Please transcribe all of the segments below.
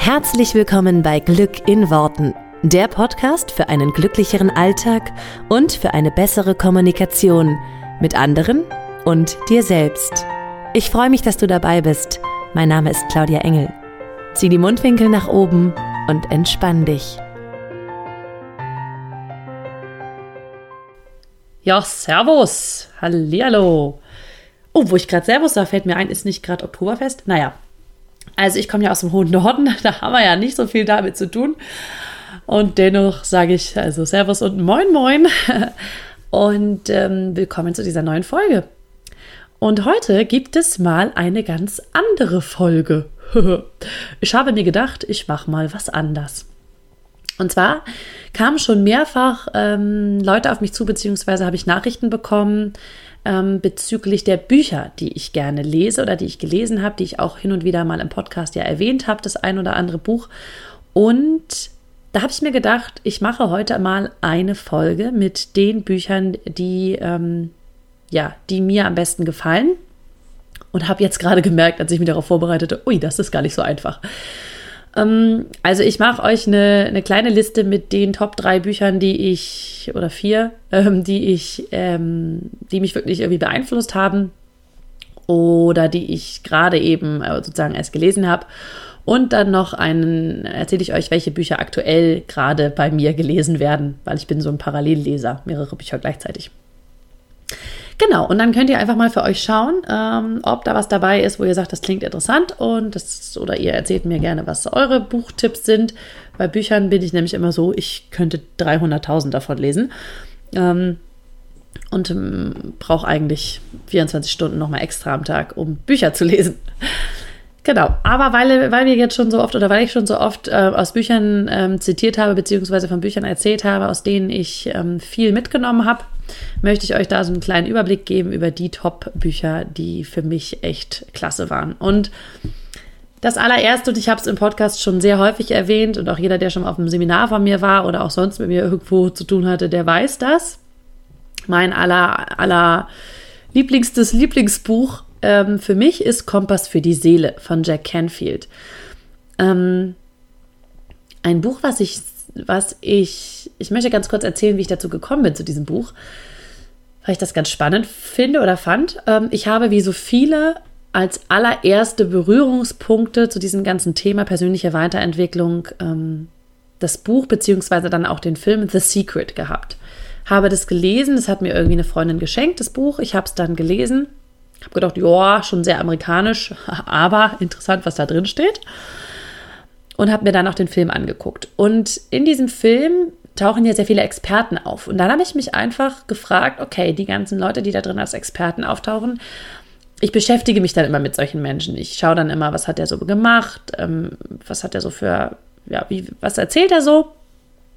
Herzlich willkommen bei Glück in Worten, der Podcast für einen glücklicheren Alltag und für eine bessere Kommunikation mit anderen und dir selbst. Ich freue mich, dass du dabei bist. Mein Name ist Claudia Engel. Zieh die Mundwinkel nach oben und entspann dich. Ja, Servus. Hallihallo. Oh, wo ich gerade Servus sage, fällt mir ein, ist nicht gerade Oktoberfest? Naja, also ich komme ja aus dem hohen Norden, da haben wir ja nicht so viel damit zu tun. Und dennoch sage ich also Servus und Moin Moin und ähm, willkommen zu dieser neuen Folge. Und heute gibt es mal eine ganz andere Folge. ich habe mir gedacht, ich mache mal was anders. Und zwar kamen schon mehrfach ähm, Leute auf mich zu, beziehungsweise habe ich Nachrichten bekommen, ähm, bezüglich der Bücher, die ich gerne lese oder die ich gelesen habe, die ich auch hin und wieder mal im Podcast ja erwähnt habe, das ein oder andere Buch. Und da habe ich mir gedacht, ich mache heute mal eine Folge mit den Büchern, die, ähm, ja, die mir am besten gefallen. Und habe jetzt gerade gemerkt, als ich mich darauf vorbereitete, ui, das ist gar nicht so einfach. Ähm, also ich mache euch eine, eine, kleine Liste mit den Top 3 Büchern, die ich, oder vier, ähm, die ich, ähm, die mich wirklich irgendwie beeinflusst haben oder die ich gerade eben äh, sozusagen erst gelesen habe. Und dann noch einen, erzähle ich euch, welche Bücher aktuell gerade bei mir gelesen werden, weil ich bin so ein Parallelleser, mehrere Bücher gleichzeitig. Genau, und dann könnt ihr einfach mal für euch schauen, ähm, ob da was dabei ist, wo ihr sagt, das klingt interessant und das, oder ihr erzählt mir gerne, was eure Buchtipps sind. Bei Büchern bin ich nämlich immer so, ich könnte 300.000 davon lesen. Ähm, und ähm, brauche eigentlich 24 Stunden nochmal extra am Tag, um Bücher zu lesen. Genau, aber weil, weil wir jetzt schon so oft oder weil ich schon so oft äh, aus Büchern ähm, zitiert habe, beziehungsweise von Büchern erzählt habe, aus denen ich ähm, viel mitgenommen habe, möchte ich euch da so einen kleinen Überblick geben über die Top-Bücher, die für mich echt klasse waren. Und das allererste, und ich habe es im Podcast schon sehr häufig erwähnt, und auch jeder, der schon auf einem Seminar von mir war oder auch sonst mit mir irgendwo zu tun hatte, der weiß das. Mein aller, aller lieblingstes Lieblingsbuch ähm, für mich ist Kompass für die Seele von Jack Canfield. Ähm, ein Buch, was ich, was ich, ich möchte ganz kurz erzählen, wie ich dazu gekommen bin zu diesem Buch, weil ich das ganz spannend finde oder fand. Ähm, ich habe wie so viele als allererste Berührungspunkte zu diesem ganzen Thema persönliche Weiterentwicklung ähm, das Buch beziehungsweise dann auch den Film The Secret gehabt. Habe das gelesen, das hat mir irgendwie eine Freundin geschenkt, das Buch. Ich habe es dann gelesen habe gedacht, ja, schon sehr amerikanisch, aber interessant, was da drin steht. Und habe mir dann auch den Film angeguckt. Und in diesem Film tauchen ja sehr viele Experten auf. Und dann habe ich mich einfach gefragt, okay, die ganzen Leute, die da drin als Experten auftauchen, ich beschäftige mich dann immer mit solchen Menschen. Ich schaue dann immer, was hat er so gemacht, ähm, was hat er so für, ja, wie, was erzählt er so,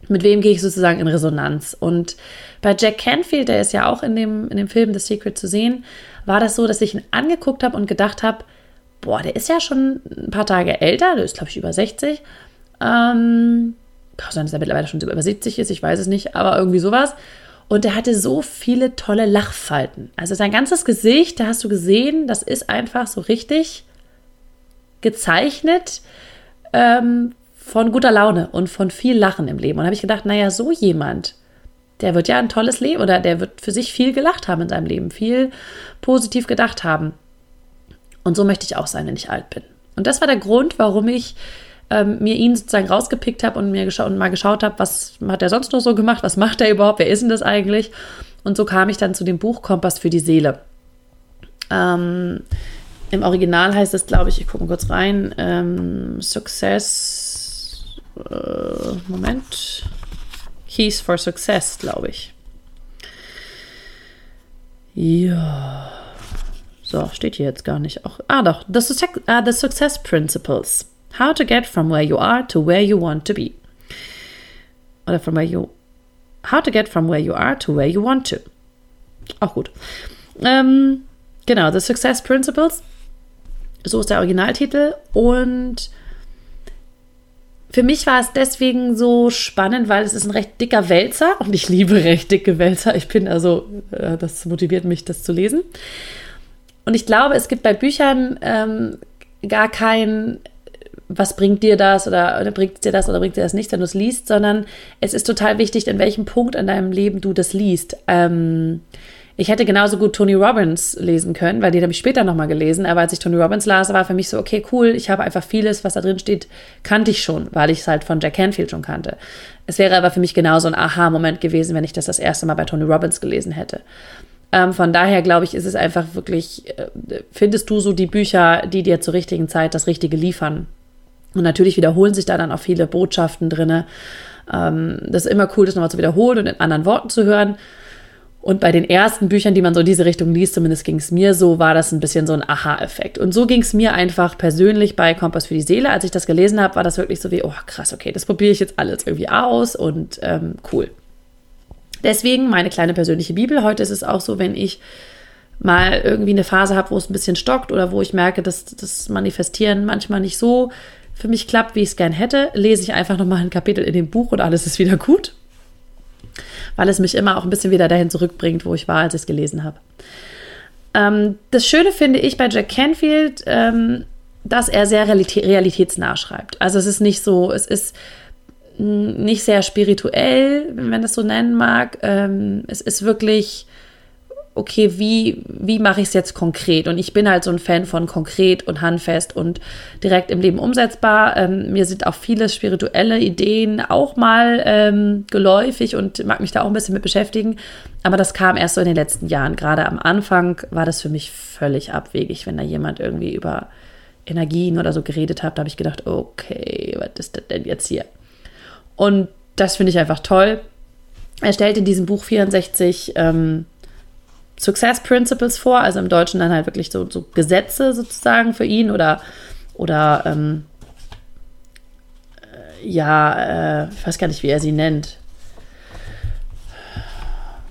mit wem gehe ich sozusagen in Resonanz. Und bei Jack Canfield, der ist ja auch in dem, in dem Film The Secret zu sehen, war das so, dass ich ihn angeguckt habe und gedacht habe, boah, der ist ja schon ein paar Tage älter, der ist, glaube ich, über 60. Ähm, kann sein, dass er mittlerweile schon über 70 ist, ich weiß es nicht, aber irgendwie sowas. Und der hatte so viele tolle Lachfalten. Also sein ganzes Gesicht, da hast du gesehen, das ist einfach so richtig gezeichnet ähm, von guter Laune und von viel Lachen im Leben. Und habe ich gedacht, naja, so jemand, der wird ja ein tolles Leben oder der wird für sich viel gelacht haben in seinem Leben, viel positiv gedacht haben. Und so möchte ich auch sein, wenn ich alt bin. Und das war der Grund, warum ich ähm, mir ihn sozusagen rausgepickt habe und mir gescha und mal geschaut habe, was hat er sonst noch so gemacht, was macht er überhaupt, wer ist denn das eigentlich? Und so kam ich dann zu dem Buch Kompass für die Seele. Ähm, Im Original heißt es, glaube ich, ich gucke mal kurz rein, ähm, Success, äh, Moment, Keys for Success, glaube ich. Ja. So, steht hier jetzt gar nicht. Auch, ah, doch. The, uh, the Success Principles. How to get from where you are to where you want to be. Oder from where you. How to get from where you are to where you want to. Auch gut. Ähm, genau, The Success Principles. So ist der Originaltitel. Und für mich war es deswegen so spannend, weil es ist ein recht dicker Wälzer und ich liebe recht dicke Wälzer. Ich bin also, äh, das motiviert mich, das zu lesen. Und ich glaube, es gibt bei Büchern ähm, gar kein was bringt dir das oder, oder bringt dir das oder bringt dir das nicht, wenn du es liest, sondern es ist total wichtig, in welchem Punkt in deinem Leben du das liest. Ähm, ich hätte genauso gut Tony Robbins lesen können, weil die habe ich später nochmal gelesen. Aber als ich Tony Robbins las, war für mich so, okay, cool, ich habe einfach vieles, was da drin steht, kannte ich schon, weil ich es halt von Jack Canfield schon kannte. Es wäre aber für mich genauso ein Aha-Moment gewesen, wenn ich das das erste Mal bei Tony Robbins gelesen hätte. Ähm, von daher glaube ich, ist es einfach wirklich, äh, findest du so die Bücher, die dir zur richtigen Zeit das Richtige liefern. Und natürlich wiederholen sich da dann auch viele Botschaften drin. Ähm, das ist immer cool, das nochmal zu wiederholen und in anderen Worten zu hören. Und bei den ersten Büchern, die man so in diese Richtung liest, zumindest ging es mir so, war das ein bisschen so ein Aha-Effekt. Und so ging es mir einfach persönlich bei Kompass für die Seele. Als ich das gelesen habe, war das wirklich so wie, oh krass, okay, das probiere ich jetzt alles irgendwie aus und ähm, cool. Deswegen meine kleine persönliche Bibel. Heute ist es auch so, wenn ich mal irgendwie eine Phase habe, wo es ein bisschen stockt oder wo ich merke, dass das Manifestieren manchmal nicht so für mich klappt, wie ich es gern hätte, lese ich einfach nochmal ein Kapitel in dem Buch und alles ist wieder gut weil es mich immer auch ein bisschen wieder dahin zurückbringt, wo ich war, als ich es gelesen habe. Ähm, das Schöne finde ich bei Jack Canfield, ähm, dass er sehr realitätsnah schreibt. Also es ist nicht so, es ist nicht sehr spirituell, wenn man das so nennen mag. Ähm, es ist wirklich okay, wie, wie mache ich es jetzt konkret? Und ich bin halt so ein Fan von konkret und handfest und direkt im Leben umsetzbar. Ähm, mir sind auch viele spirituelle Ideen auch mal ähm, geläufig und mag mich da auch ein bisschen mit beschäftigen. Aber das kam erst so in den letzten Jahren. Gerade am Anfang war das für mich völlig abwegig, wenn da jemand irgendwie über Energien oder so geredet hat. Da habe ich gedacht, okay, was ist das denn jetzt hier? Und das finde ich einfach toll. Er stellt in diesem Buch 64 ähm, Success Principles vor, also im Deutschen dann halt wirklich so, so Gesetze sozusagen für ihn oder, oder ähm, äh, ja, äh, ich weiß gar nicht, wie er sie nennt.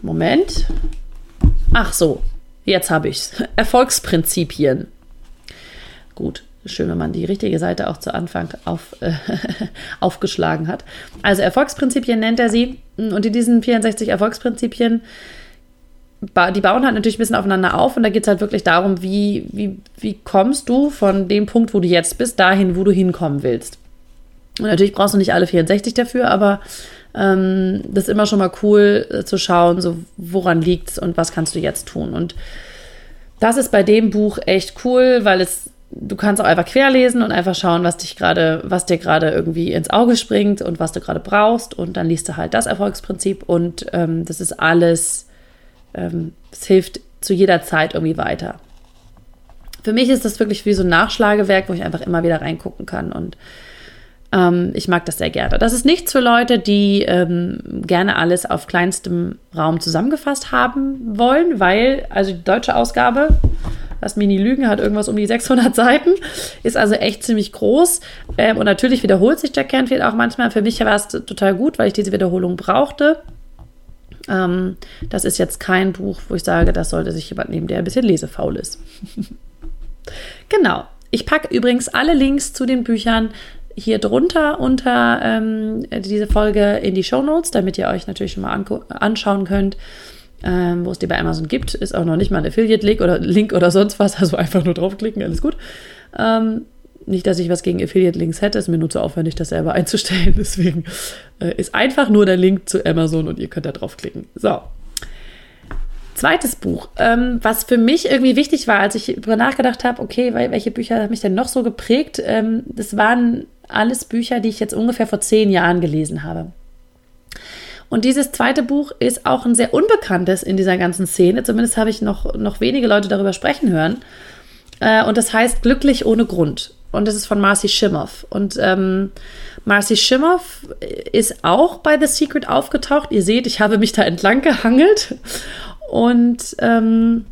Moment. Ach so, jetzt habe ich es. Erfolgsprinzipien. Gut, schön, wenn man die richtige Seite auch zu Anfang auf, äh, aufgeschlagen hat. Also Erfolgsprinzipien nennt er sie. Und in diesen 64 Erfolgsprinzipien die bauen halt natürlich ein bisschen aufeinander auf und da geht es halt wirklich darum, wie, wie, wie kommst du von dem Punkt, wo du jetzt bist, dahin, wo du hinkommen willst. Und natürlich brauchst du nicht alle 64 dafür, aber ähm, das ist immer schon mal cool äh, zu schauen, so woran liegt es und was kannst du jetzt tun. Und das ist bei dem Buch echt cool, weil es du kannst auch einfach querlesen und einfach schauen, was dich gerade, was dir gerade irgendwie ins Auge springt und was du gerade brauchst. Und dann liest du halt das Erfolgsprinzip und ähm, das ist alles ähm, es hilft zu jeder Zeit irgendwie weiter. Für mich ist das wirklich wie so ein Nachschlagewerk, wo ich einfach immer wieder reingucken kann und ähm, ich mag das sehr gerne. Das ist nichts für Leute, die ähm, gerne alles auf kleinstem Raum zusammengefasst haben wollen, weil, also die deutsche Ausgabe, das Mini Lügen hat irgendwas um die 600 Seiten, ist also echt ziemlich groß. Ähm, und natürlich wiederholt sich Jack Canfield auch manchmal. Für mich war es total gut, weil ich diese Wiederholung brauchte. Ähm, das ist jetzt kein Buch, wo ich sage, das sollte sich jemand nehmen, der ein bisschen lesefaul ist. genau. Ich packe übrigens alle Links zu den Büchern hier drunter unter ähm, diese Folge in die Show Notes, damit ihr euch natürlich schon mal anschauen könnt, ähm, wo es die bei Amazon gibt. Ist auch noch nicht mal ein Affiliate-Link oder Link oder sonst was, also einfach nur draufklicken, alles gut. Ähm, nicht, dass ich was gegen Affiliate-Links hätte, ist mir nur zu aufwendig, das selber einzustellen. Deswegen äh, ist einfach nur der Link zu Amazon und ihr könnt da draufklicken. So. Zweites Buch, ähm, was für mich irgendwie wichtig war, als ich darüber nachgedacht habe, okay, welche Bücher haben mich denn noch so geprägt? Ähm, das waren alles Bücher, die ich jetzt ungefähr vor zehn Jahren gelesen habe. Und dieses zweite Buch ist auch ein sehr unbekanntes in dieser ganzen Szene. Zumindest habe ich noch, noch wenige Leute darüber sprechen hören. Äh, und das heißt Glücklich ohne Grund und das ist von Marcy Shimoff. Und ähm, Marcy Shimoff ist auch bei The Secret aufgetaucht. Ihr seht, ich habe mich da entlang gehangelt und ähm,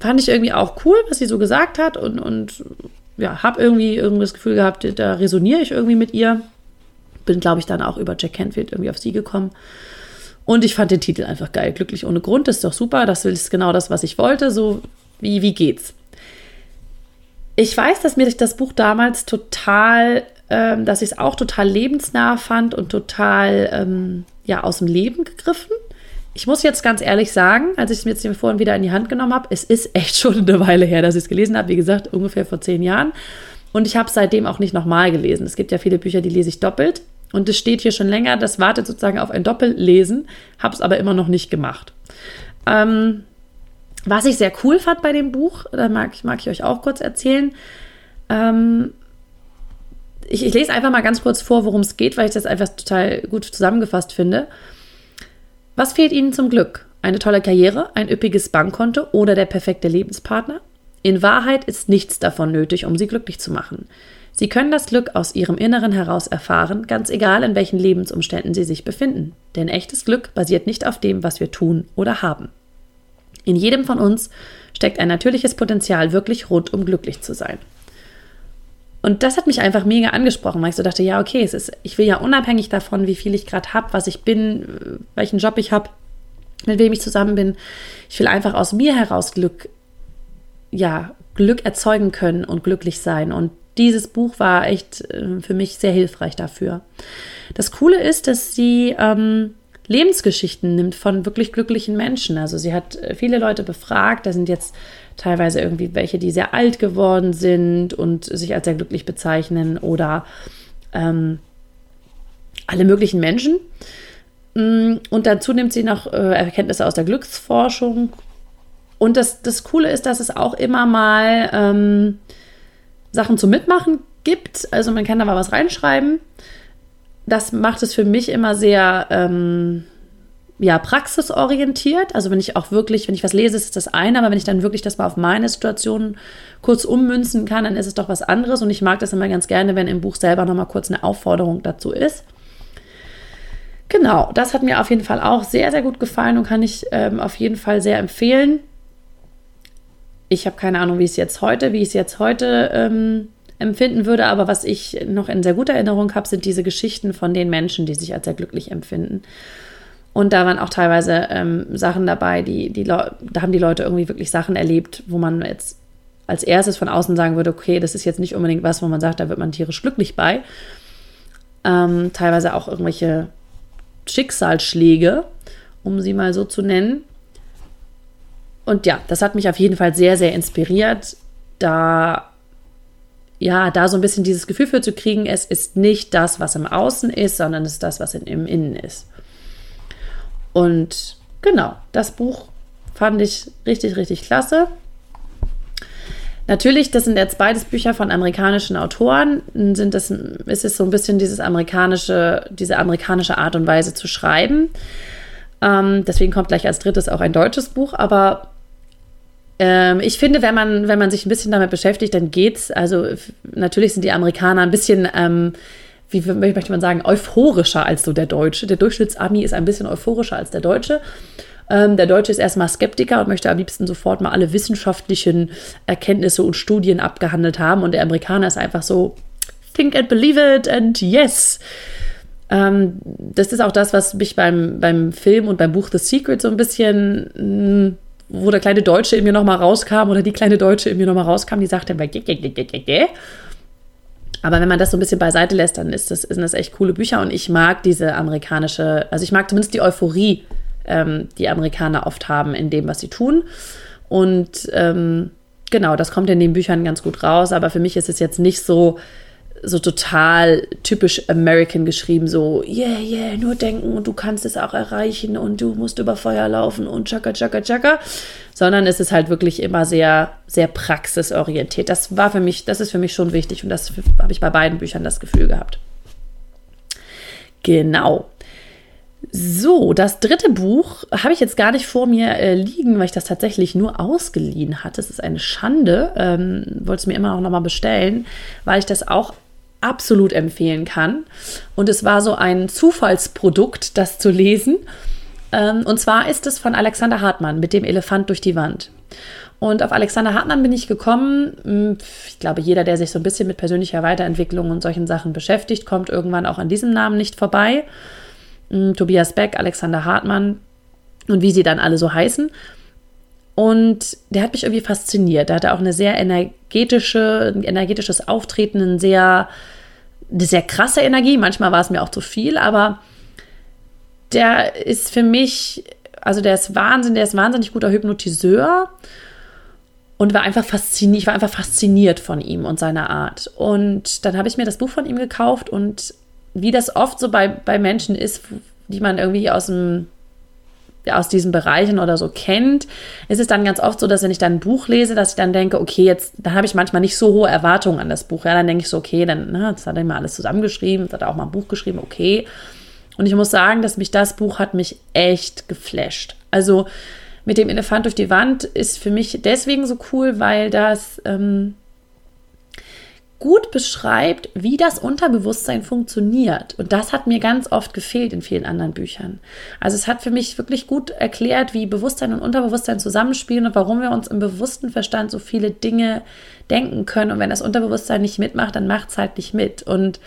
fand ich irgendwie auch cool, was sie so gesagt hat und, und ja, habe irgendwie irgendwie das Gefühl gehabt, da resoniere ich irgendwie mit ihr. Bin, glaube ich, dann auch über Jack Canfield irgendwie auf sie gekommen. Und ich fand den Titel einfach geil. Glücklich ohne Grund, ist doch super. Das ist genau das, was ich wollte. So, wie, wie geht's? Ich weiß, dass mir das Buch damals total, ähm, dass ich es auch total lebensnah fand und total ähm, ja, aus dem Leben gegriffen. Ich muss jetzt ganz ehrlich sagen, als ich es mir jetzt vorhin wieder in die Hand genommen habe, es ist echt schon eine Weile her, dass ich es gelesen habe. Wie gesagt, ungefähr vor zehn Jahren. Und ich habe es seitdem auch nicht nochmal gelesen. Es gibt ja viele Bücher, die lese ich doppelt. Und es steht hier schon länger, das wartet sozusagen auf ein Doppellesen, habe es aber immer noch nicht gemacht. Ähm, was ich sehr cool fand bei dem Buch, da mag, mag ich euch auch kurz erzählen. Ähm, ich, ich, lese einfach mal ganz kurz vor, worum es geht, weil ich das einfach total gut zusammengefasst finde. Was fehlt Ihnen zum Glück? Eine tolle Karriere, ein üppiges Bankkonto oder der perfekte Lebenspartner? In Wahrheit ist nichts davon nötig, um Sie glücklich zu machen. Sie können das Glück aus Ihrem Inneren heraus erfahren, ganz egal in welchen Lebensumständen Sie sich befinden. Denn echtes Glück basiert nicht auf dem, was wir tun oder haben. In jedem von uns steckt ein natürliches Potenzial, wirklich rundum glücklich zu sein. Und das hat mich einfach mega angesprochen, weil ich so dachte, ja, okay, es ist, ich will ja unabhängig davon, wie viel ich gerade habe, was ich bin, welchen Job ich habe, mit wem ich zusammen bin, ich will einfach aus mir heraus Glück, ja, Glück erzeugen können und glücklich sein. Und dieses Buch war echt äh, für mich sehr hilfreich dafür. Das Coole ist, dass sie ähm, Lebensgeschichten nimmt von wirklich glücklichen Menschen. Also sie hat äh, viele Leute befragt, da sind jetzt teilweise irgendwie welche, die sehr alt geworden sind und sich als sehr glücklich bezeichnen oder ähm, alle möglichen Menschen. Mm, und dazu nimmt sie noch äh, Erkenntnisse aus der Glücksforschung. Und das, das Coole ist, dass es auch immer mal ähm, Sachen zum Mitmachen gibt. Also man kann da mal was reinschreiben das macht es für mich immer sehr ähm, ja, praxisorientiert. Also wenn ich auch wirklich, wenn ich was lese, ist das eine, aber wenn ich dann wirklich das mal auf meine Situation kurz ummünzen kann, dann ist es doch was anderes. Und ich mag das immer ganz gerne, wenn im Buch selber nochmal kurz eine Aufforderung dazu ist. Genau, das hat mir auf jeden Fall auch sehr, sehr gut gefallen und kann ich ähm, auf jeden Fall sehr empfehlen. Ich habe keine Ahnung, wie es jetzt heute, wie es jetzt heute ähm, empfinden würde. Aber was ich noch in sehr guter Erinnerung habe, sind diese Geschichten von den Menschen, die sich als sehr glücklich empfinden. Und da waren auch teilweise ähm, Sachen dabei, die, die da haben die Leute irgendwie wirklich Sachen erlebt, wo man jetzt als erstes von außen sagen würde, okay, das ist jetzt nicht unbedingt was, wo man sagt, da wird man tierisch glücklich bei. Ähm, teilweise auch irgendwelche Schicksalsschläge, um sie mal so zu nennen. Und ja, das hat mich auf jeden Fall sehr, sehr inspiriert, da ja, da so ein bisschen dieses Gefühl für zu kriegen, es ist nicht das, was im Außen ist, sondern es ist das, was im Innen ist. Und genau, das Buch fand ich richtig, richtig klasse. Natürlich, das sind jetzt beides Bücher von amerikanischen Autoren, sind das, ist es so ein bisschen dieses amerikanische, diese amerikanische Art und Weise zu schreiben. Ähm, deswegen kommt gleich als drittes auch ein deutsches Buch, aber ähm, ich finde, wenn man, wenn man sich ein bisschen damit beschäftigt, dann geht's. Also natürlich sind die Amerikaner ein bisschen, ähm, wie möchte man sagen, euphorischer als so der Deutsche. Der Durchschnittsami ist ein bisschen euphorischer als der Deutsche. Ähm, der Deutsche ist erstmal Skeptiker und möchte am liebsten sofort mal alle wissenschaftlichen Erkenntnisse und Studien abgehandelt haben. Und der Amerikaner ist einfach so, think and believe it and yes. Ähm, das ist auch das, was mich beim, beim Film und beim Buch The Secret so ein bisschen mh, mm, wo der kleine Deutsche in mir nochmal rauskam oder die kleine Deutsche in mir nochmal rauskam, die sagte immer, aber wenn man das so ein bisschen beiseite lässt, dann ist das, sind das echt coole Bücher und ich mag diese amerikanische, also ich mag zumindest die Euphorie, ähm, die Amerikaner oft haben in dem, was sie tun. Und ähm, genau, das kommt in den Büchern ganz gut raus, aber für mich ist es jetzt nicht so, so total typisch American geschrieben, so, yeah, yeah, nur denken und du kannst es auch erreichen und du musst über Feuer laufen und tschakka, tschakka, tschakka, sondern es ist halt wirklich immer sehr, sehr praxisorientiert. Das war für mich, das ist für mich schon wichtig und das habe ich bei beiden Büchern das Gefühl gehabt. Genau. So, das dritte Buch habe ich jetzt gar nicht vor mir äh, liegen, weil ich das tatsächlich nur ausgeliehen hatte. Es ist eine Schande. Ähm, wollte es mir immer auch nochmal bestellen, weil ich das auch absolut empfehlen kann. Und es war so ein Zufallsprodukt, das zu lesen. Ähm, und zwar ist es von Alexander Hartmann mit dem Elefant durch die Wand. Und auf Alexander Hartmann bin ich gekommen. Hm, ich glaube, jeder, der sich so ein bisschen mit persönlicher Weiterentwicklung und solchen Sachen beschäftigt, kommt irgendwann auch an diesem Namen nicht vorbei. Hm, Tobias Beck, Alexander Hartmann und wie sie dann alle so heißen. Und der hat mich irgendwie fasziniert. Der hatte auch eine sehr energetische, ein energetisches Auftreten, eine sehr, eine sehr krasse Energie. Manchmal war es mir auch zu viel, aber der ist für mich, also der ist Wahnsinn, der ist wahnsinnig guter Hypnotiseur. und war einfach fasziniert, ich war einfach fasziniert von ihm und seiner Art. Und dann habe ich mir das Buch von ihm gekauft und wie das oft so bei, bei Menschen ist, die man irgendwie aus dem aus diesen Bereichen oder so kennt, ist es dann ganz oft so, dass wenn ich dann ein Buch lese, dass ich dann denke, okay, jetzt, da habe ich manchmal nicht so hohe Erwartungen an das Buch. Ja, dann denke ich so, okay, dann, na, das hat er immer alles zusammengeschrieben, das hat er auch mal ein Buch geschrieben, okay. Und ich muss sagen, dass mich das Buch hat mich echt geflasht. Also mit dem Elefant durch die Wand ist für mich deswegen so cool, weil das ähm, gut beschreibt, wie das Unterbewusstsein funktioniert. Und das hat mir ganz oft gefehlt in vielen anderen Büchern. Also es hat für mich wirklich gut erklärt, wie Bewusstsein und Unterbewusstsein zusammenspielen und warum wir uns im bewussten Verstand so viele Dinge denken können. Und wenn das Unterbewusstsein nicht mitmacht, dann macht es halt nicht mit. Und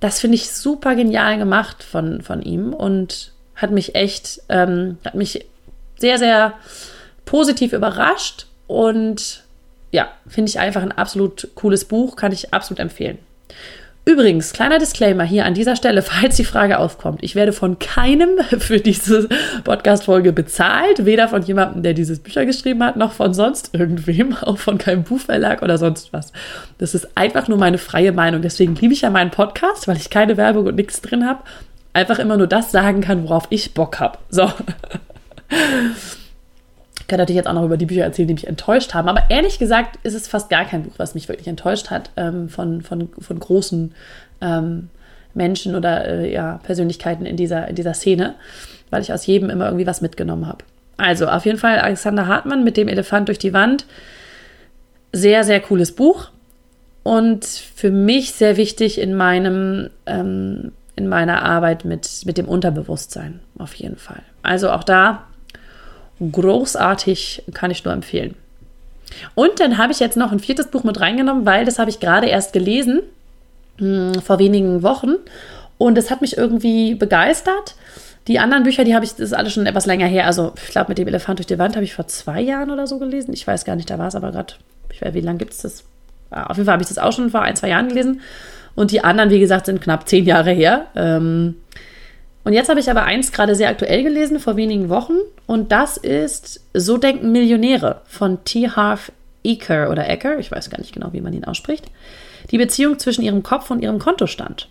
das finde ich super genial gemacht von, von ihm und hat mich echt, ähm, hat mich sehr, sehr positiv überrascht und ja, finde ich einfach ein absolut cooles Buch, kann ich absolut empfehlen. Übrigens, kleiner Disclaimer hier an dieser Stelle, falls die Frage aufkommt. Ich werde von keinem für diese Podcast-Folge bezahlt, weder von jemandem, der dieses Bücher geschrieben hat, noch von sonst irgendwem, auch von keinem Buchverlag oder sonst was. Das ist einfach nur meine freie Meinung. Deswegen liebe ich ja meinen Podcast, weil ich keine Werbung und nichts drin habe. Einfach immer nur das sagen kann, worauf ich Bock habe. So. Kann natürlich jetzt auch noch über die Bücher erzählen, die mich enttäuscht haben. Aber ehrlich gesagt ist es fast gar kein Buch, was mich wirklich enttäuscht hat ähm, von, von, von großen ähm, Menschen oder äh, ja, Persönlichkeiten in dieser, in dieser Szene, weil ich aus jedem immer irgendwie was mitgenommen habe. Also auf jeden Fall Alexander Hartmann mit dem Elefant durch die Wand. Sehr, sehr cooles Buch. Und für mich sehr wichtig in meinem, ähm, in meiner Arbeit mit, mit dem Unterbewusstsein, auf jeden Fall. Also auch da großartig, kann ich nur empfehlen. Und dann habe ich jetzt noch ein viertes Buch mit reingenommen, weil das habe ich gerade erst gelesen, mh, hm, vor wenigen Wochen. Und es hat mich irgendwie begeistert. Die anderen Bücher, die habe ich, das ist alles schon etwas länger her. Also, ich glaube, mit dem Elefant durch die Wand habe ich vor zwei Jahren oder so gelesen. Ich weiß gar nicht, da war es aber gerade, ich weiß, wie lange gibt es das? Ah, auf jeden Fall habe ich das auch schon vor ein, zwei Jahren gelesen. Und die anderen, wie gesagt, sind knapp zehn Jahre her. Ähm, und jetzt habe ich aber eins gerade sehr aktuell gelesen, vor wenigen Wochen. Und das ist So denken Millionäre von T. Harv Eker oder Ecker. Ich weiß gar nicht genau, wie man ihn ausspricht. Die Beziehung zwischen ihrem Kopf und ihrem Kontostand.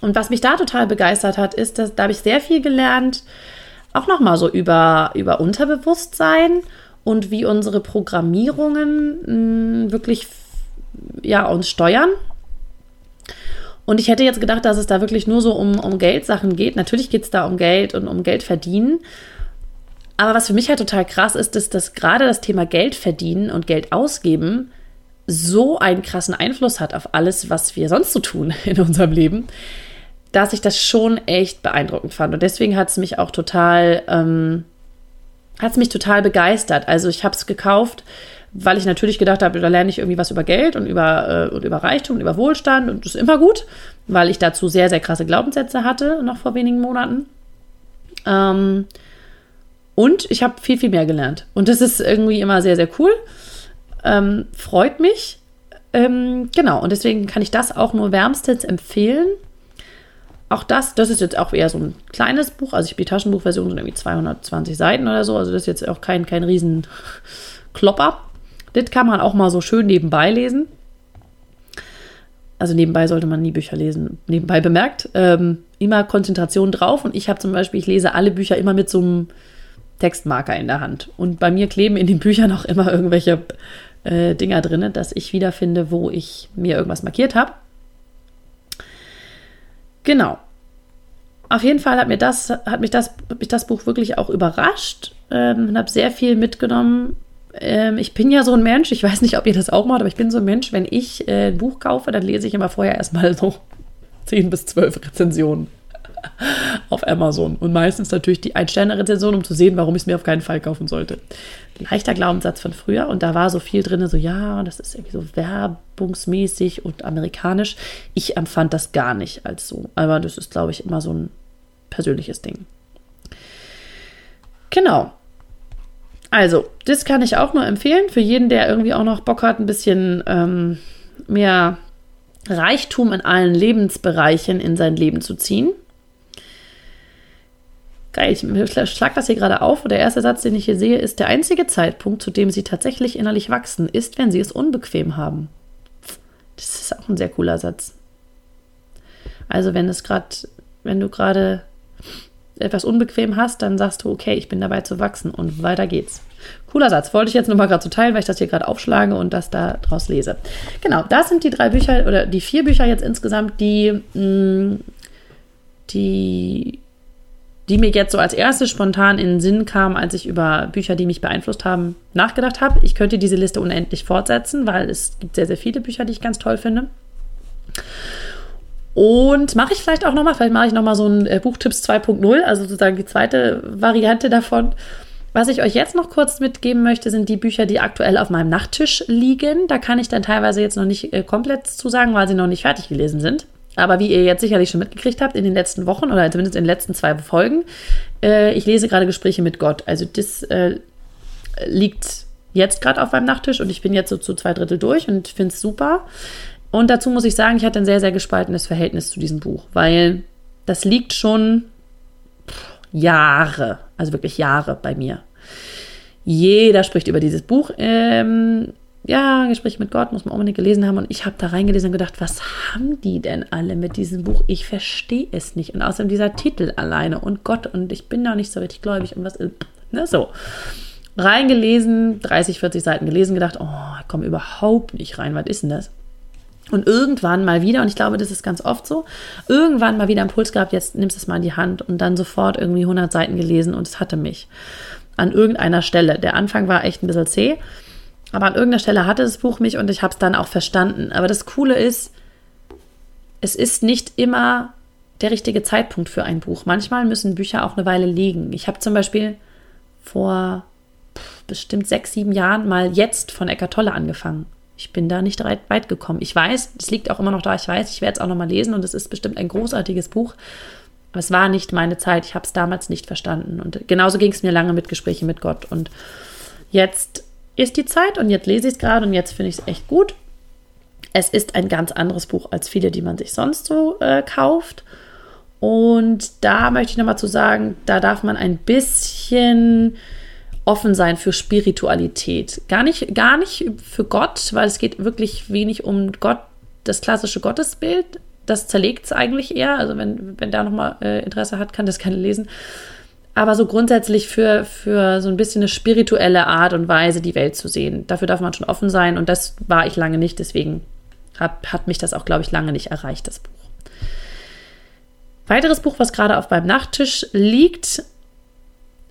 Und was mich da total begeistert hat, ist, dass da habe ich sehr viel gelernt, auch nochmal so über, über Unterbewusstsein und wie unsere Programmierungen mh, hm, wirklich ja, uns steuern und ich hätte jetzt gedacht, dass es da wirklich nur so um, um Geldsachen geht. Natürlich geht es da um Geld und um Geld verdienen. Aber was für mich halt total krass ist, ist, dass gerade das Thema Geld verdienen und Geld ausgeben so einen krassen Einfluss hat auf alles, was wir sonst so tun in unserem Leben, dass ich das schon echt beeindruckend fand. Und deswegen hat es mich auch total, ähm, hat es mich total begeistert. Also ich habe es gekauft, weil ich natürlich gedacht habe, da lerne ich irgendwie was über Geld und über, äh, und über Reichtum und über Wohlstand und das ist immer gut, weil ich dazu sehr, sehr krasse Glaubenssätze hatte, noch vor wenigen Monaten. Ähm, und ich habe viel, viel mehr gelernt. Und das ist irgendwie immer sehr, sehr cool. Ähm, freut mich. Ähm, genau, und deswegen kann ich das auch nur wärmstens empfehlen. Auch das, das ist jetzt auch eher so ein kleines Buch. Also ich die Taschenbuchversion, sind irgendwie 220 Seiten oder so. Also das ist jetzt auch kein, kein riesen Klopper. Das kann man auch mal so schön nebenbei lesen. Also nebenbei sollte man nie Bücher lesen. Nebenbei bemerkt, ähm, immer Konzentration drauf. Und ich habe zum Beispiel, ich lese alle Bücher immer mit so einem Textmarker in der Hand. Und bei mir kleben in den Büchern auch immer irgendwelche äh, Dinger drin, dass ich wiederfinde, wo ich mir irgendwas markiert habe. Genau. Auf jeden Fall hat, mir das, hat mich, das, hat mich das Buch wirklich auch überrascht ähm, und habe sehr viel mitgenommen ähm, ich bin ja so ein Mensch, ich weiß nicht, ob ihr das auch macht, aber ich bin so ein Mensch, wenn ich äh, ein Buch kaufe, dann lese ich immer vorher erstmal so 10 bis 12 Rezensionen auf Amazon. Und meistens natürlich die Ein-Sterne-Rezension, um zu sehen, warum ich es mir auf keinen Fall kaufen sollte. Leichter Glaubenssatz von früher und da war so viel drin, so ja, das ist irgendwie so werbungsmäßig und amerikanisch. Ich empfand das gar nicht als so. Aber das ist, glaube ich, immer so ein persönliches Ding. Genau. Also, das kann ich auch nur empfehlen für jeden, der irgendwie auch noch Bock hat, ein bisschen ähm, mehr Reichtum in allen Lebensbereichen in sein Leben zu ziehen. geil, ich schlag das hier gerade auf. Und der erste Satz, den ich hier sehe, ist: Der einzige Zeitpunkt, zu dem sie tatsächlich innerlich wachsen, ist, wenn sie es unbequem haben. Das ist auch ein sehr cooler Satz. Also, wenn es gerade, wenn du gerade etwas unbequem hast, dann sagst du, okay, ich bin dabei zu wachsen und weiter geht's. Cooler Satz. Wollte ich jetzt nochmal gerade so teilen, weil ich das hier gerade aufschlage und das da draus lese. Genau, das sind die drei Bücher oder die vier Bücher jetzt insgesamt, die, mm, die, die mir jetzt so als erstes spontan in den Sinn kamen, als ich über Bücher, die mich beeinflusst haben, nachgedacht habe. Ich könnte diese Liste unendlich fortsetzen, weil es gibt sehr, sehr viele Bücher, die ich ganz toll finde. Und mache ich vielleicht auch nochmal, vielleicht mache ich nochmal so ein äh, Buchtipps 2.0, also sozusagen die zweite Variante davon. Was ich euch jetzt noch kurz mitgeben möchte, sind die Bücher, die aktuell auf meinem Nachttisch liegen. Da kann ich dann teilweise jetzt noch nicht äh, komplett zu sagen, weil sie noch nicht fertig gelesen sind. Aber wie ihr jetzt sicherlich schon mitgekriegt habt in den letzten Wochen oder zumindest in den letzten zwei Folgen, äh, ich lese gerade Gespräche mit Gott. Also das äh, liegt jetzt gerade auf meinem Nachttisch und ich bin jetzt so zu zwei Drittel durch und finde es super. Und dazu muss ich sagen, ich hatte ein sehr, sehr gespaltenes Verhältnis zu diesem Buch, weil das liegt schon Jahre, also wirklich Jahre bei mir. Jeder spricht über dieses Buch. Ähm, ja, Gespräch mit Gott muss man unbedingt gelesen haben. Und ich habe da reingelesen und gedacht, was haben die denn alle mit diesem Buch? Ich verstehe es nicht. Und außerdem dieser Titel alleine und Gott und ich bin da nicht so richtig gläubig und was ist. Ne, so. Reingelesen, 30, 40 Seiten gelesen, gedacht, oh, ich komme überhaupt nicht rein. Was ist denn das? Und irgendwann mal wieder, und ich glaube, das ist ganz oft so, irgendwann mal wieder Impuls gehabt, jetzt nimmst du es mal in die Hand und dann sofort irgendwie 100 Seiten gelesen und es hatte mich. An irgendeiner Stelle. Der Anfang war echt ein bisschen zäh, aber an irgendeiner Stelle hatte das Buch mich und ich habe es dann auch verstanden. Aber das Coole ist, es ist nicht immer der richtige Zeitpunkt für ein Buch. Manchmal müssen Bücher auch eine Weile liegen. Ich habe zum Beispiel vor bestimmt sechs, sieben Jahren mal jetzt von Eckart Tolle angefangen. Ich bin da nicht weit gekommen. Ich weiß, es liegt auch immer noch da. Ich weiß, ich werde es auch noch mal lesen und es ist bestimmt ein großartiges Buch. Aber es war nicht meine Zeit. Ich habe es damals nicht verstanden. Und genauso ging es mir lange mit Gesprächen mit Gott. Und jetzt ist die Zeit und jetzt lese ich es gerade und jetzt finde ich es echt gut. Es ist ein ganz anderes Buch als viele, die man sich sonst so äh, kauft. Und da möchte ich nochmal zu sagen, da darf man ein bisschen offen sein für Spiritualität. Gar nicht, gar nicht für Gott, weil es geht wirklich wenig um Gott, das klassische Gottesbild. Das zerlegt es eigentlich eher. Also wenn, wenn da nochmal äh, Interesse hat, kann das gerne lesen. Aber so grundsätzlich für, für so ein bisschen eine spirituelle Art und Weise, die Welt zu sehen. Dafür darf man schon offen sein. Und das war ich lange nicht. Deswegen hat, hat mich das auch, glaube ich, lange nicht erreicht, das Buch. Weiteres Buch, was gerade auf meinem Nachttisch liegt,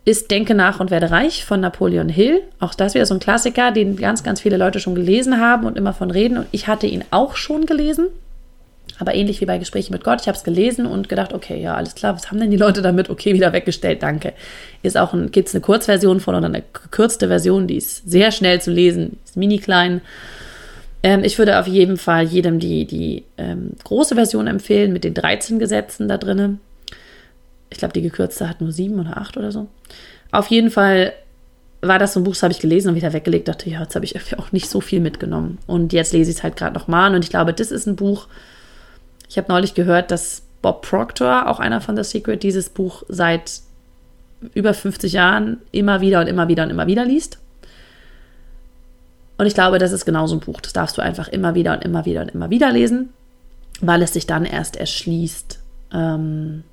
ist Denke nach und werde reich von Napoleon Hill. Auch das wieder so ein Klassiker, den ganz, ganz viele Leute schon gelesen haben und immer von reden. Und ich hatte ihn auch schon gelesen. Aber ähnlich wie bei Gesprächen mit Gott, ich habe es gelesen und gedacht, okay, ja, alles klar, was haben denn die Leute damit? Okay, wieder weggestellt, danke. Ist auch ein, gibt es eine Kurzversion von oder eine gekürzte Version, die ist sehr schnell zu lesen, ist mini klein. Ähm, ich würde auf jeden Fall jedem die, die ähm, große Version empfehlen mit den 13 Gesetzen da drinnen. Ich glaube, die gekürzte hat nur sieben oder acht oder so. Auf jeden Fall war das so ein Buch, das habe ich gelesen und wieder weggelegt. Dachte, ja, jetzt habe ich irgendwie auch nicht so viel mitgenommen. Und jetzt lese ich es halt gerade nochmal. Und ich glaube, das ist ein Buch. Ich habe neulich gehört, dass Bob Proctor, auch einer von The Secret, dieses Buch seit über 50 Jahren immer wieder und immer wieder und immer wieder liest. Und ich glaube, das ist genau so ein Buch. Das darfst du einfach immer wieder und immer wieder und immer wieder lesen, weil es sich dann erst erschließt. Ähm,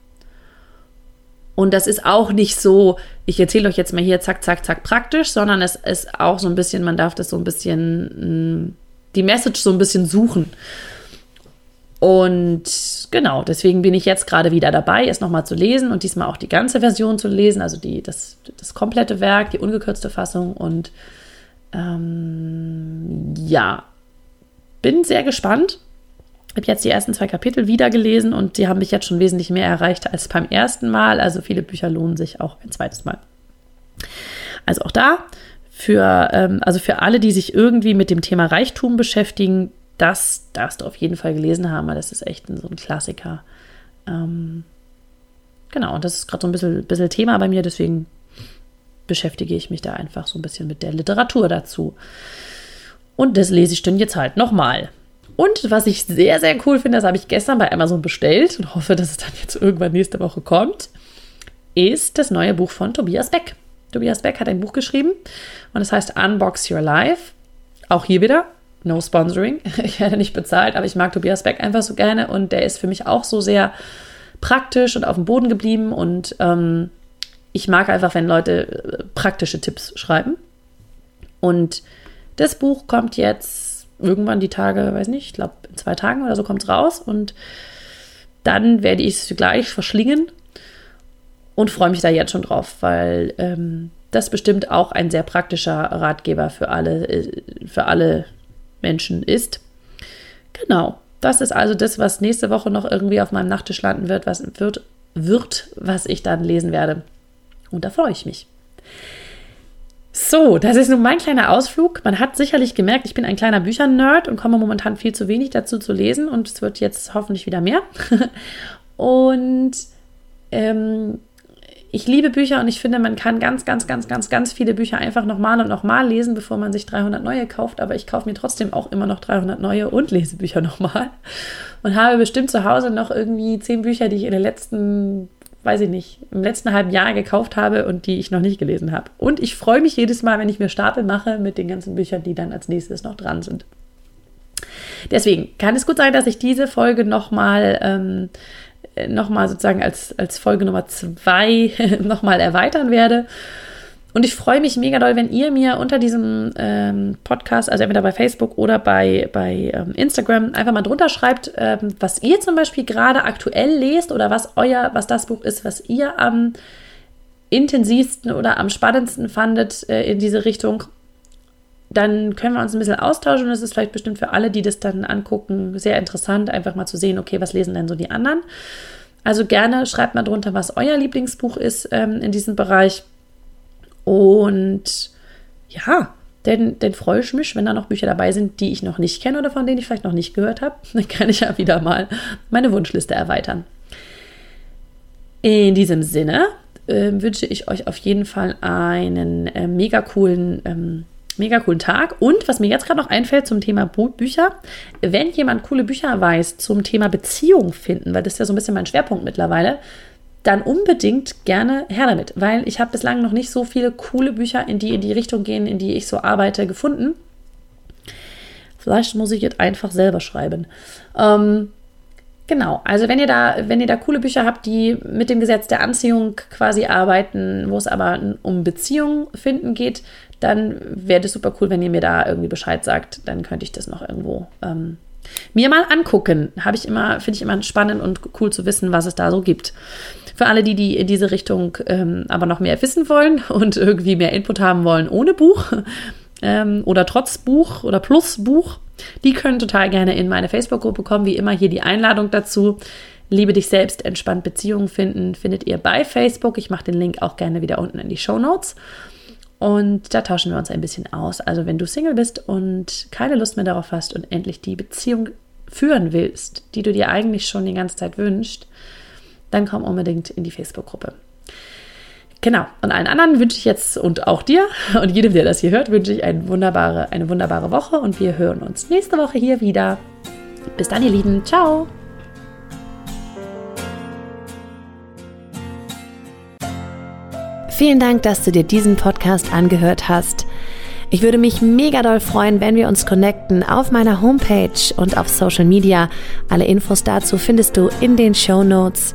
und das ist auch nicht so, ich erzähle euch jetzt mal hier zack, zack, zack praktisch, sondern es ist auch so ein bisschen, man darf das so ein bisschen, mm, die Message so ein bisschen suchen. Und genau, deswegen bin ich jetzt gerade wieder dabei, es nochmal zu lesen und diesmal auch die ganze Version zu lesen, also die, das, das komplette Werk, die ungekürzte Fassung. Und ähm, ja, bin sehr gespannt habe jetzt die ersten zwei Kapitel wieder gelesen und die haben mich jetzt schon wesentlich mehr erreicht als beim ersten Mal. Also viele Bücher lohnen sich auch ein zweites Mal. Also auch da, für, ähm, also für alle, die sich irgendwie mit dem Thema Reichtum beschäftigen, das darfst du auf jeden Fall gelesen haben, weil das ist echt so ein Klassiker. Ähm, genau, und das ist gerade so ein bisschen, bisschen Thema bei mir, deswegen beschäftige ich mich da einfach so ein bisschen mit der Literatur dazu. Und das lese ich dann jetzt halt nochmal. Und was ich sehr, sehr cool finde, das habe ich gestern bei Amazon bestellt und hoffe, dass es dann jetzt irgendwann nächste Woche kommt. ist das neue Buch von Tobias Beck. Tobias Beck hat ein Buch geschrieben und es heißt Unbox Your Life. Auch hier wieder no sponsoring. Ich werde nicht bezahlt, aber ich mag Tobias Beck einfach so gerne und der ist für mich auch so sehr praktisch und auf dem Boden geblieben und ähm, ich mag einfach, wenn Leute äh, praktische Tipps schreiben. Und das Buch kommt jetzt irgendwann die Tage, weiß nicht, ich glaube in zwei Tagen oder so kommt es raus und dann werde ich es gleich verschlingen und freue mich da jetzt schon drauf, weil ähm, das bestimmt auch ein sehr praktischer Ratgeber für alle, äh, für alle Menschen ist. Genau, das ist also das, was nächste Woche noch irgendwie auf meinem Nachttisch landen wird, was wird, wird, was ich dann lesen werde. Und da freue ich mich. So, das ist nun mein kleiner Ausflug. Man hat sicherlich gemerkt, ich bin ein kleiner Büchernerd und komme momentan viel zu wenig dazu zu lesen und es wird jetzt hoffentlich wieder mehr. und ähm, ich liebe Bücher und ich finde, man kann ganz, ganz, ganz, ganz, ganz viele Bücher einfach nochmal und nochmal lesen, bevor man sich 300 neue kauft. Aber ich kaufe mir trotzdem auch immer noch 300 neue und lese Bücher nochmal. Und habe bestimmt zu Hause noch irgendwie zehn Bücher, die ich in den letzten, weiß ich nicht, im letzten halben Jahr gekauft habe und die ich noch nicht gelesen habe. Und ich freue mich jedes Mal, wenn ich mir Stapel mache mit den ganzen Büchern, die dann als nächstes noch dran sind. Deswegen kann es gut sein, dass ich diese Folge nochmal ähm, nochmal sozusagen als, als Folge Nummer zwei nochmal erweitern werde. Und ich freue mich mega doll, wenn ihr mir unter diesem ähm, Podcast, also entweder bei Facebook oder bei, bei ähm, Instagram, einfach mal drunter schreibt, ähm, was ihr zum Beispiel gerade aktuell lest oder was euer, was das Buch ist, was ihr am intensivsten oder am spannendsten fandet äh, in diese Richtung dann können wir uns ein bisschen austauschen. Das ist vielleicht bestimmt für alle, die das dann angucken, sehr interessant, einfach mal zu sehen, okay, was lesen denn so die anderen. Also gerne schreibt mal drunter, was euer Lieblingsbuch ist ähm, in diesem Bereich. Und ja, denn, denn freue ich mich, wenn da noch Bücher dabei sind, die ich noch nicht kenne oder von denen ich vielleicht noch nicht gehört habe. Dann kann ich ja wieder mal meine Wunschliste erweitern. In diesem Sinne äh, wünsche ich euch auf jeden Fall einen äh, mega coolen ähm, mega coolen Tag. Und was mir jetzt gerade noch einfällt zum Thema Bücher, wenn jemand coole Bücher weiß zum Thema Beziehung finden, weil das ist ja so ein bisschen mein Schwerpunkt mittlerweile, dann unbedingt gerne her damit, weil ich habe bislang noch nicht so viele coole Bücher, in die in die Richtung gehen, in die ich so arbeite, gefunden. Vielleicht muss ich jetzt einfach selber schreiben. Ähm, Genau, also wenn ihr da, wenn ihr da coole Bücher habt, die mit dem Gesetz der Anziehung quasi arbeiten, wo es aber um Beziehungen finden geht, dann wäre das super cool, wenn ihr mir da irgendwie Bescheid sagt. Dann könnte ich das noch irgendwo ähm, mir mal angucken. Habe ich immer, finde ich immer spannend und cool zu wissen, was es da so gibt. Für alle, die, die in diese Richtung ähm, aber noch mehr wissen wollen und irgendwie mehr Input haben wollen ohne Buch ähm, oder trotz Buch oder plus Buch, die können total gerne in meine Facebook-Gruppe kommen. Wie immer hier die Einladung dazu. Liebe dich selbst, entspannt Beziehungen finden, findet ihr bei Facebook. Ich mache den Link auch gerne wieder unten in die Show Notes. Und da tauschen wir uns ein bisschen aus. Also wenn du Single bist und keine Lust mehr darauf hast und endlich die Beziehung führen willst, die du dir eigentlich schon die ganze Zeit wünschst, dann komm unbedingt in die Facebook-Gruppe. Genau. Und allen anderen wünsche ich jetzt und auch dir und jedem, der das hier hört, wünsche ich eine wunderbare, eine wunderbare Woche und wir hören uns nächste Woche hier wieder. Bis dann, ihr Lieben. Ciao. Vielen Dank, dass du dir diesen Podcast angehört hast. Ich würde mich mega doll freuen, wenn wir uns connecten auf meiner Homepage und auf Social Media. Alle Infos dazu findest du in den Show Notes.